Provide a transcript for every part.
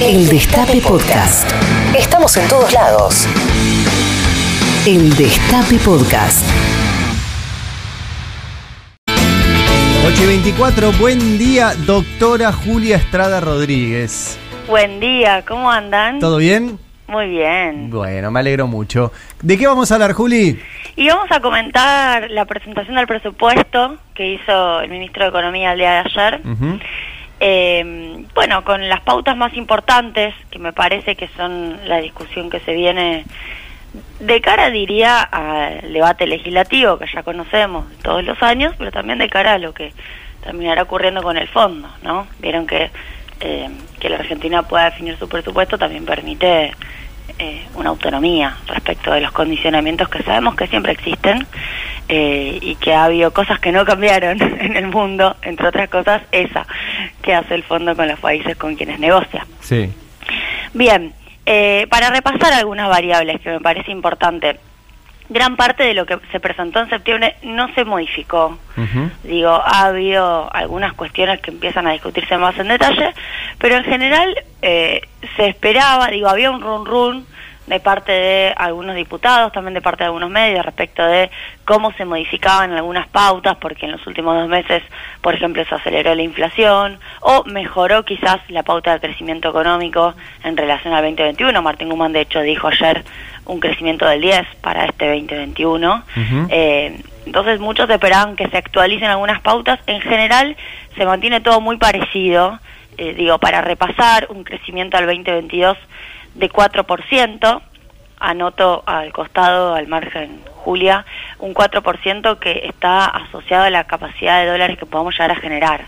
El Destape Podcast. Estamos en todos lados. El Destape Podcast. 8 y 24, buen día, doctora Julia Estrada Rodríguez. Buen día, ¿cómo andan? ¿Todo bien? Muy bien. Bueno, me alegro mucho. ¿De qué vamos a hablar, Juli? Y vamos a comentar la presentación del presupuesto que hizo el ministro de Economía el día de ayer. Eh, bueno, con las pautas más importantes, que me parece que son la discusión que se viene de cara, diría, al debate legislativo que ya conocemos todos los años, pero también de cara a lo que terminará ocurriendo con el fondo, ¿no? Vieron que, eh, que la Argentina pueda definir su presupuesto también permite eh, una autonomía respecto de los condicionamientos que sabemos que siempre existen eh, y que ha habido cosas que no cambiaron en el mundo, entre otras cosas esa que hace el fondo con los países con quienes negocia. Sí. Bien, eh, para repasar algunas variables que me parece importante, gran parte de lo que se presentó en septiembre no se modificó. Digo, ha habido algunas cuestiones que empiezan a discutirse más en detalle, pero en general eh, se esperaba, digo, había un run run de parte de algunos diputados, también de parte de algunos medios respecto de cómo se modificaban algunas pautas, porque en los últimos dos meses, por ejemplo, se aceleró la inflación o mejoró quizás la pauta de crecimiento económico en relación al 2021. Martín Guzmán, de hecho, dijo ayer un crecimiento del 10 para este 2021. Ujú. Eh, entonces muchos esperaban que se actualicen algunas pautas. En general se mantiene todo muy parecido. Eh, digo, para repasar, un crecimiento al 2022 de 4%. Anoto al costado, al margen, Julia, un 4% que está asociado a la capacidad de dólares que podamos llegar a generar.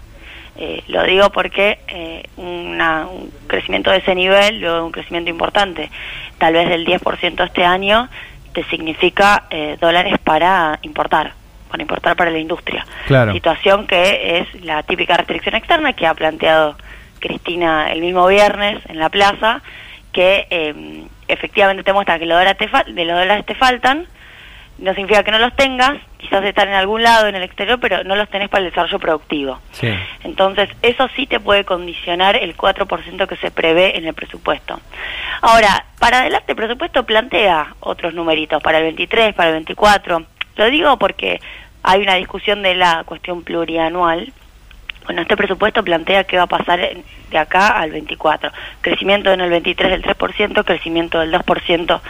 Eh, lo digo porque eh, una- un crecimiento de ese nivel, luego un crecimiento importante, tal vez del 10% este año, te significa eh, dólares para importar, para importar para la industria. Claro. Situación que es la típica restricción externa que ha planteado Cristina el mismo viernes en la plaza, que eh, efectivamente te muestra que los dólares te, de los dólares te faltan, no significa que no los tengas, quizás están en algún lado en el exterior, pero no los tenés para el desarrollo productivo. Sí. Entonces, eso sí te puede condicionar el 4% que se prevé en el presupuesto. Ahora, para adelante el presupuesto plantea otros numeritos, para el 23, para el 24. Lo digo porque hay una discusión de la cuestión plurianual. Bueno, este presupuesto plantea qué va a pasar de acá al 24. Crecimiento en el 23 del 3%, crecimiento del 2%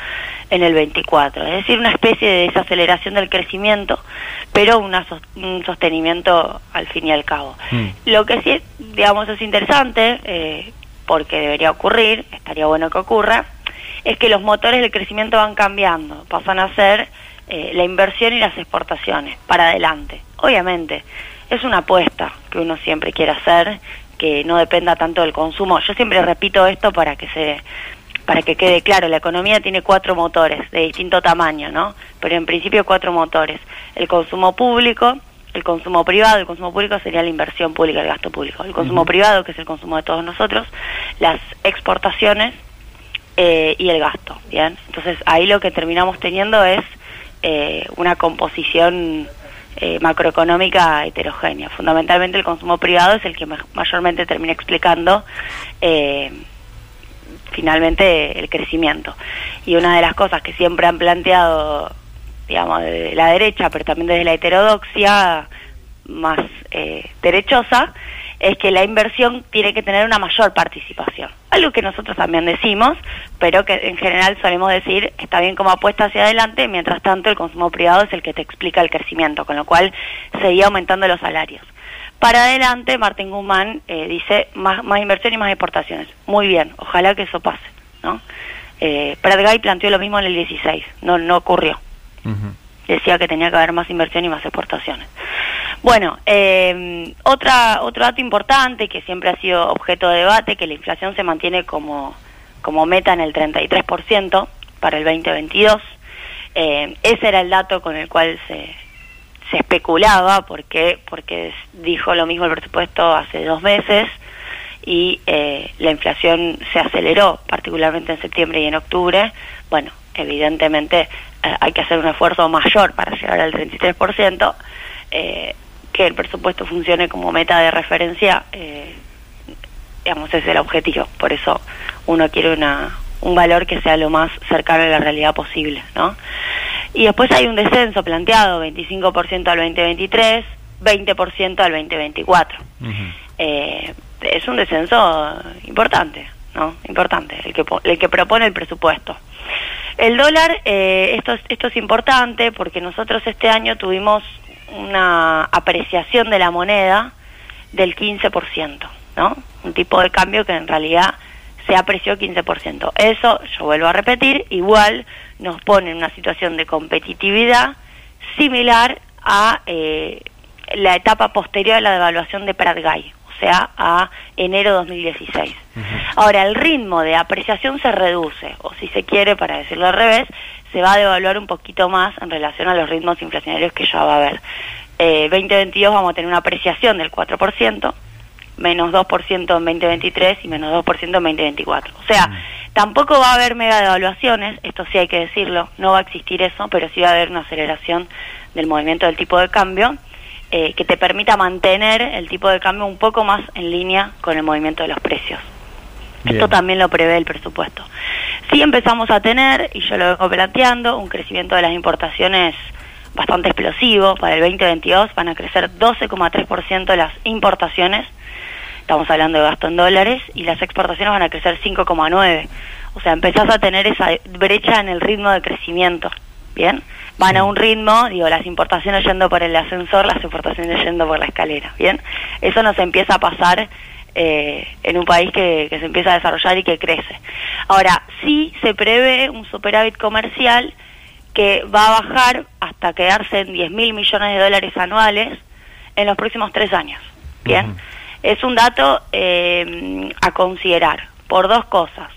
en el 24. Es decir, una especie de desaceleración del crecimiento, pero una un sostenimiento al fin y al cabo. Mm. Lo que sí, digamos, es interesante, eh, porque debería ocurrir, estaría bueno que ocurra, es que los motores del crecimiento van cambiando, pasan a ser eh, la inversión y las exportaciones para adelante. Obviamente, es una apuesta que uno siempre quiere hacer, que no dependa tanto del consumo. Yo siempre repito esto para que se para que quede claro, la economía tiene cuatro motores de distinto tamaño, ¿no? Pero en principio cuatro motores. El consumo público, el consumo privado, el consumo público sería la inversión pública, el gasto público. El consumo privado, que es el consumo de todos nosotros, las exportaciones eh, y el gasto, ¿bien? Entonces ahí lo que terminamos teniendo es eh, una composición eh, macroeconómica heterogénea. Fundamentalmente el consumo privado es el que ma- mayormente termina explicando eh, finalmente el crecimiento. Y una de las cosas que siempre han planteado, digamos, de la derecha, pero también desde la heterodoxia más eh, derechosa, es que la inversión tiene que tener una mayor participación. Algo que nosotros también decimos, pero que en general solemos decir, está bien como apuesta hacia adelante, mientras tanto el consumo privado es el que te explica el crecimiento, con lo cual seguía aumentando los salarios. Para adelante, Martín Guzmán eh, dice más, más inversión y más exportaciones. Muy bien, ojalá que eso pase. ¿no? Eh, Prat planteó lo mismo en el 16, no, no ocurrió decía que tenía que haber más inversión y más exportaciones. Bueno, eh, otra, otro dato importante que siempre ha sido objeto de debate, que la inflación se mantiene como, como meta en el 33% para el 2022. Eh, ese era el dato con el cual se, se especulaba, porque, porque dijo lo mismo el presupuesto hace dos meses y eh, la inflación se aceleró, particularmente en septiembre y en octubre. Bueno, evidentemente eh, hay que hacer un esfuerzo mayor para llegar al 33%. Eh, que el presupuesto funcione como meta de referencia eh, digamos, es el objetivo. Por eso uno quiere una, un valor que sea lo más cercano a la realidad posible, ¿no? Y después hay un descenso planteado, 25% al 2023, 20% al 2024. eh, es un descenso importante, ¿no? Importante, el que, el que propone el presupuesto. El dólar, eh, esto, es, esto es importante porque nosotros este año tuvimos una apreciación de la moneda del 15%, ¿no? Un tipo de cambio que en realidad se apreció 15%. Eso, yo vuelvo a repetir, igual nos pone en una situación de competitividad similar a eh, la etapa posterior a la devaluación de Prat-Gay, o sea, a enero 2016. Ahora, el ritmo de apreciación se reduce, o si se quiere, para decirlo al revés, se va a devaluar un poquito más en relación a los ritmos inflacionarios que ya va a haber. Eh, 2022 vamos a tener una apreciación del 4%, menos 2% en 2023 y menos 2% en 2024. O sea, tampoco va a haber mega devaluaciones, esto sí hay que decirlo, no va a existir eso, pero sí va a haber una aceleración del movimiento del tipo de cambio eh, que te permita mantener el tipo de cambio un poco más en línea con el movimiento de los precios. Bien. Esto también lo prevé el presupuesto. Sí empezamos a tener, y yo lo vengo planteando, un crecimiento de las importaciones bastante explosivo. Para el 2022 van a crecer 12,3% las importaciones, estamos hablando de gasto en dólares, y las exportaciones van a crecer 5,9%. O sea, empezás a tener esa brecha en el ritmo de crecimiento. Bien, van a un ritmo, digo, las importaciones yendo por el ascensor, las exportaciones yendo por la escalera. Bien, eso nos empieza a pasar eh, en un país que, que se empieza a desarrollar y que crece. Ahora, sí se prevé un superávit comercial que va a bajar hasta quedarse en 10 mil millones de dólares anuales en los próximos tres años. Bien, es un dato eh, a considerar por dos cosas.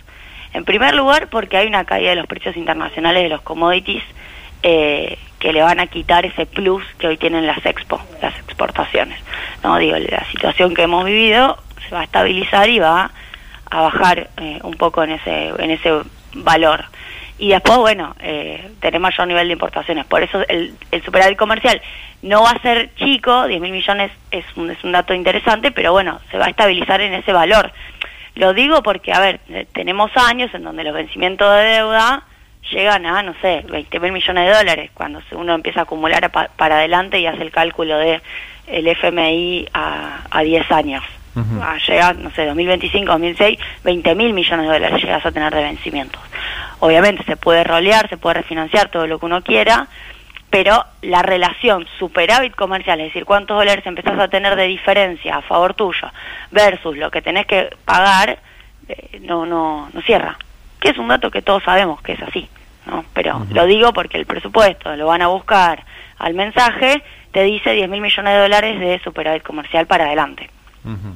En primer lugar, porque hay una caída de los precios internacionales de los commodities eh, que le van a quitar ese plus que hoy tienen las expo, las exportaciones. No digo, la situación que hemos vivido se va a estabilizar y va a bajar eh, un poco en ese en ese valor. Y después, bueno, eh, tener mayor nivel de importaciones. Por eso el, superávit comercial no va a ser chico, 10 mil millones es un, es un dato interesante, pero bueno, se va a estabilizar en ese valor. Lo digo porque, a ver, eh, tenemos años en donde los vencimientos de deuda llegan a, no sé, 20 mil millones de dólares, cuando uno empieza a acumular pa- para adelante y hace el cálculo de el FMI a, a 10 años. Ah, llega, no sé, 2025, 2006, 20 mil millones de dólares llegas a tener de vencimientos. Obviamente se puede rolear, se puede refinanciar todo lo que uno quiera, pero la relación superávit comercial, es decir, cuántos dólares empezás a tener de diferencia a favor tuyo versus lo que tenés que pagar, eh, no, no, no cierra. Que es un dato que todos sabemos que es así, ¿no? Pero lo digo porque el presupuesto lo van a buscar al mensaje, te dice 10 mil millones de dólares de superávit comercial para adelante. Ujú.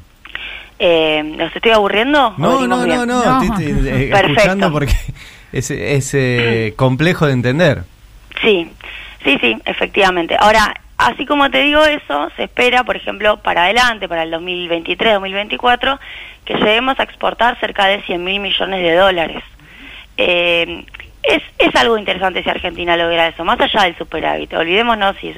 Eh, ¿Los estoy aburriendo? ¿O No, no, no, no, No. estoy, estoy, eh, escuchando porque es, es eh, complejo de entender. Sí, sí, sí, efectivamente. Ahora, así como te digo eso, se espera, por ejemplo, para adelante, para el 2023-2024, que lleguemos a exportar cerca de 100 mil millones de dólares. Eh, es, es algo interesante si Argentina logra eso, más allá del superávit. Olvidémonos, si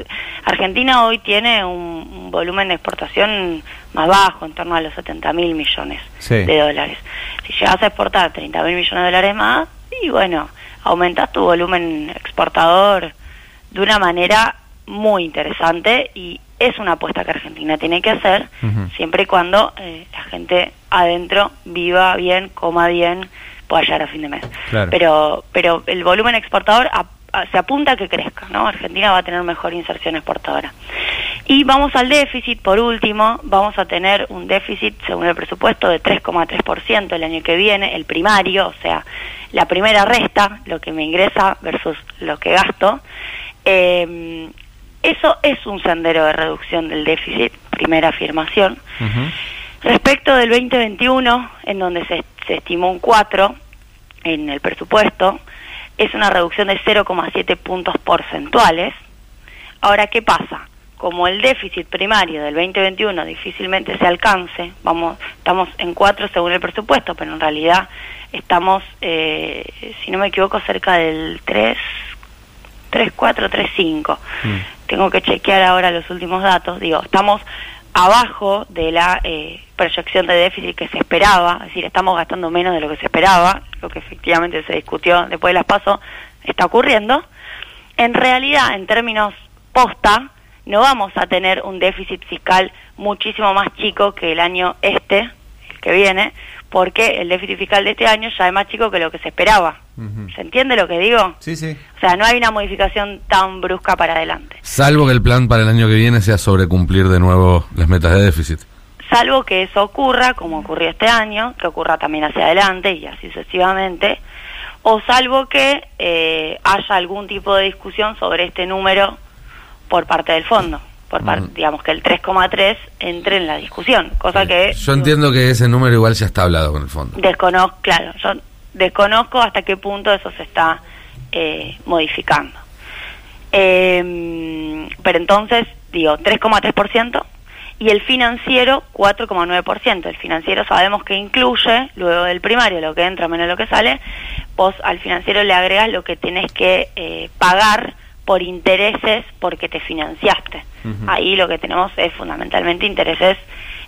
Argentina hoy tiene un, un volumen de exportación más bajo, en torno a los 70 mil millones Sí. de dólares. Si llegas a exportar 30 mil millones de dólares más, y bueno, aumentas tu volumen exportador de una manera muy interesante y es una apuesta que Argentina tiene que hacer siempre y cuando eh, la gente adentro viva bien, coma bien, pueda llegar a fin de mes. Claro. Pero, pero el volumen exportador a- a- se apunta a que crezca, ¿no? Argentina va a tener mejor inserción exportadora. Y vamos al déficit, por último, vamos a tener un déficit, según el presupuesto, de 3,3% el año que viene, el primario, o sea, la primera resta, lo que me ingresa versus lo que gasto. Eh, eso es un sendero de reducción del déficit, primera afirmación. Respecto del 2021, en donde se, se estimó un 4 en el presupuesto, es una reducción de 0,7 puntos porcentuales. Ahora, ¿qué pasa? Como el déficit primario del 2021 difícilmente se alcance, vamos, estamos en 4 según el presupuesto, pero en realidad estamos, eh, si no me equivoco, cerca del 3, 3, 4, 3, 5 Mm. tengo que chequear ahora los últimos datos, digo, estamos abajo de la eh, proyección de déficit que se esperaba, es decir, estamos gastando menos de lo que se esperaba, lo que efectivamente se discutió después de las pasos está ocurriendo. En realidad, en términos posta, no vamos a tener un déficit fiscal muchísimo más chico que el año este, el que viene, porque el déficit fiscal de este año ya es más chico que lo que se esperaba. ¿Se entiende lo que digo? Sí, sí. O sea, no hay una modificación tan brusca para adelante. Salvo que el plan para el año que viene sea sobrecumplir de nuevo las metas de déficit. Salvo que eso ocurra, como ocurrió este año, que ocurra también hacia adelante y así sucesivamente, o salvo que eh, haya algún tipo de discusión sobre este número por parte del fondo por parte, digamos que el 3,3 entre en la discusión, cosa que Yo entiendo que ese número igual ya está hablado con el fondo. desconozco, claro, yo desconozco hasta qué punto eso se está eh, modificando. Eh, pero entonces, digo, 3,3% y el financiero 4,9%. El financiero sabemos que incluye, luego del primario, lo que entra menos lo que sale, vos al financiero le agregas lo que tenés que eh, pagar por intereses porque te financiaste. Ahí lo que tenemos es fundamentalmente intereses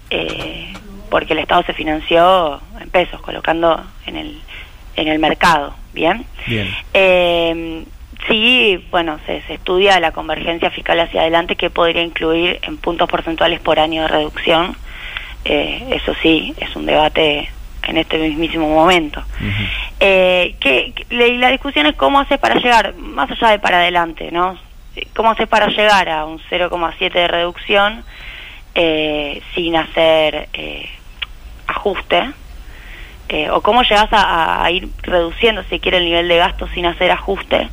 eh, porque el Estado se financió en pesos, colocando en el, en el mercado. ¿Bien? Bien. Eh, sí, bueno, se, se estudia la convergencia fiscal hacia adelante que podría incluir en puntos porcentuales por año de reducción. Eh, eso sí, es un debate en este mismísimo momento. Ujú. Eh, que, que- la- y la discusión es cómo haces para llegar, más allá de para adelante, ¿no? ¿Cómo haces para llegar a un 0,7 de reducción eh, sin hacer eh, ajuste? Eh, ¿O cómo llegas a, a ir reduciendo, si quiere, el nivel de gasto sin hacer ajuste?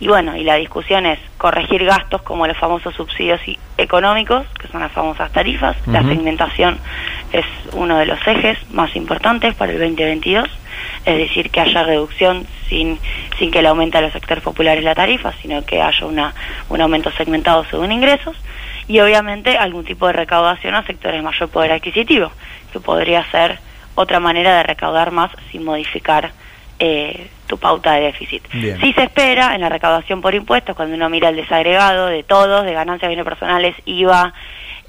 Y bueno, y la discusión es corregir gastos como los famosos subsidios económicos, que son las famosas tarifas. La segmentación es uno de los ejes más importantes para el 2022, es decir, que haya reducción sin, sin que le aumente a los sectores populares la tarifa, sino que haya una, un aumento segmentado según ingresos. Y obviamente algún tipo de recaudación a sectores de mayor poder adquisitivo, que podría ser otra manera de recaudar más sin modificar eh, tu pauta de déficit. Bien. Sí se espera en la recaudación por impuestos, cuando uno mira el desagregado de todos, de ganancias bienes personales, IVA,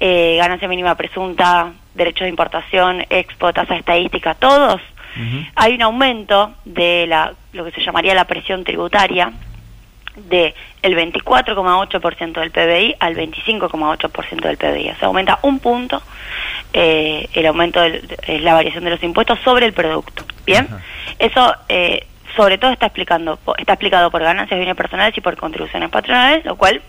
eh, ganancia mínima presunta, derechos de importación, expo, tasa estadística, todos, hay un aumento de la, lo que se llamaría la presión tributaria de el 24,8% del PBI al 25,8% del PBI. O sea, aumenta un punto eh, el aumento de la variación de los impuestos sobre el producto. Bien, eso eh, sobre todo está explicando está explicado por ganancias bienes personales y por contribuciones patronales, lo cual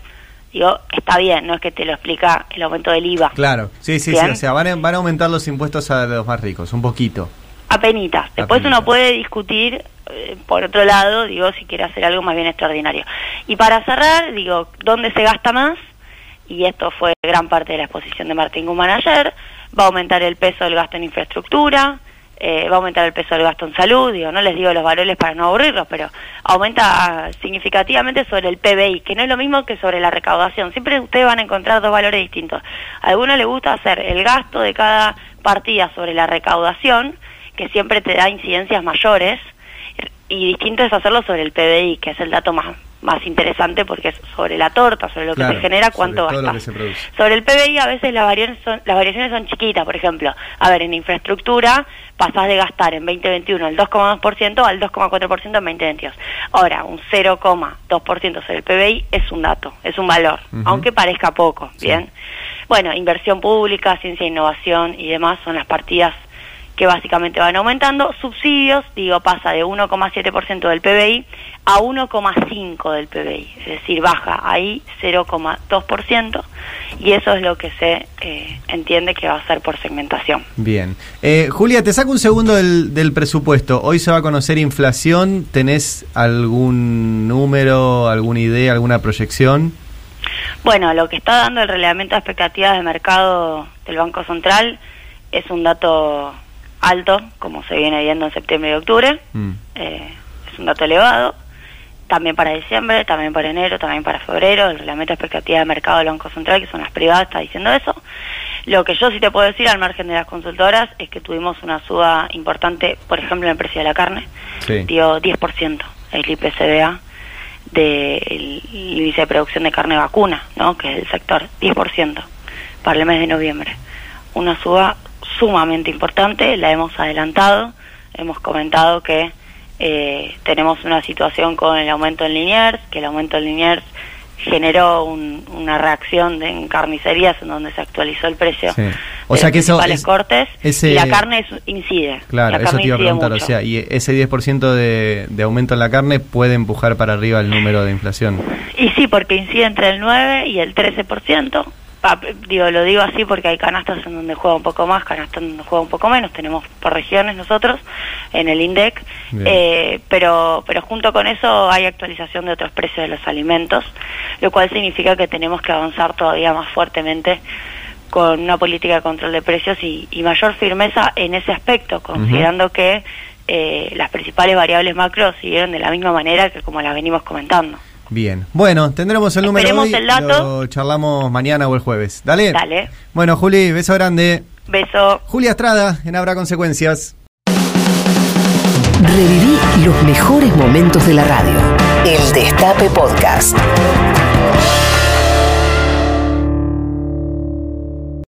digo está bien, no es que te lo explica el aumento del IVA. Claro, sí, sí, sí. O sea, van a, van a aumentar los impuestos a los más ricos, un poquito. Apenitas. Después Apenitas. uno puede discutir, eh, por otro lado, digo, si quiere hacer algo más bien extraordinario. Y para cerrar, digo, ¿dónde se gasta más? Y esto fue gran parte de la exposición de Martín Guzmán ayer. Va a aumentar el peso del gasto en infraestructura, eh, va a aumentar el peso del gasto en salud, digo, no les digo los valores para no aburrirlos, pero aumenta significativamente sobre el PBI, que no es lo mismo que sobre la recaudación. Siempre ustedes van a encontrar dos valores distintos. A algunos les gusta hacer el gasto de cada partida sobre la recaudación, que siempre te da incidencias mayores, y distinto es hacerlo sobre el PBI, que es el dato más, más interesante porque es sobre la torta, sobre lo Claro, que se genera, sobre cuánto lo gastas. Sobre el PBI a veces las variaciones son, las variaciones son chiquitas, por ejemplo, a ver, en infraestructura pasás de gastar en 2021 el 2,2% al 2,4% en 2022. Ahora, un 0,2% sobre el PBI es un dato, es un valor, aunque parezca poco, Sí. ¿bien? Bueno, inversión pública, ciencia e innovación y demás son las partidas que básicamente van aumentando. Subsidios, digo, pasa de 1,7% del PBI a 1,5% del PBI, es decir, baja ahí 0,2% y eso es lo que se eh, entiende que va a ser por segmentación. Bien. Eh, Julia, te saco un segundo del, del presupuesto. Hoy se va a conocer inflación. ¿Tenés algún número, alguna idea, alguna proyección? Bueno, lo que está dando el relevamiento de expectativas de mercado del Banco Central es un dato alto, como se viene viendo en septiembre y octubre. Mm. eh, es un dato elevado. También para diciembre, también para enero, también para febrero. El reglamento de expectativa de mercado del Banco Central, que son las privadas, está diciendo eso. Lo que yo sí te puedo decir, al margen de las consultoras, es que tuvimos una suba importante, por ejemplo, en el precio de la carne. Sí. Dio 10% el IPCBA del índice de producción de carne vacuna, ¿no? que es el sector, 10% para el mes de noviembre. una suba sumamente importante, la hemos adelantado, hemos comentado que eh, tenemos una situación con el aumento en Liniers, que el aumento en Liniers generó una reacción de, en carnicerías en donde se actualizó el precio Sí. de O los sea que eso es- cortes ese- y la carne es- incide. Claro, la eso te iba a preguntar. O sea, y ese 10% de, de aumento en la carne puede empujar para arriba el número de inflación. Y sí, porque incide entre el 9 y el 13%. Digo, lo digo así porque hay canastas en donde juega un poco más, canastas en donde juega un poco menos. Tenemos por regiones nosotros en el INDEC. Eh, pero, pero junto con eso hay actualización de otros precios de los alimentos, lo cual significa que tenemos que avanzar todavía más fuertemente con una política de control de precios y, y mayor firmeza en ese aspecto, considerando que eh, las principales variables macro siguieron de la misma manera que como las venimos comentando. Bien. Bueno, tendremos el número Esperemos hoy. el dato. Lo charlamos mañana o el jueves. Dale. Dale. Bueno, Juli, beso grande. Beso. Julia Estrada, en Habrá Consecuencias. Reviví los mejores momentos de la radio. El Destape Podcast.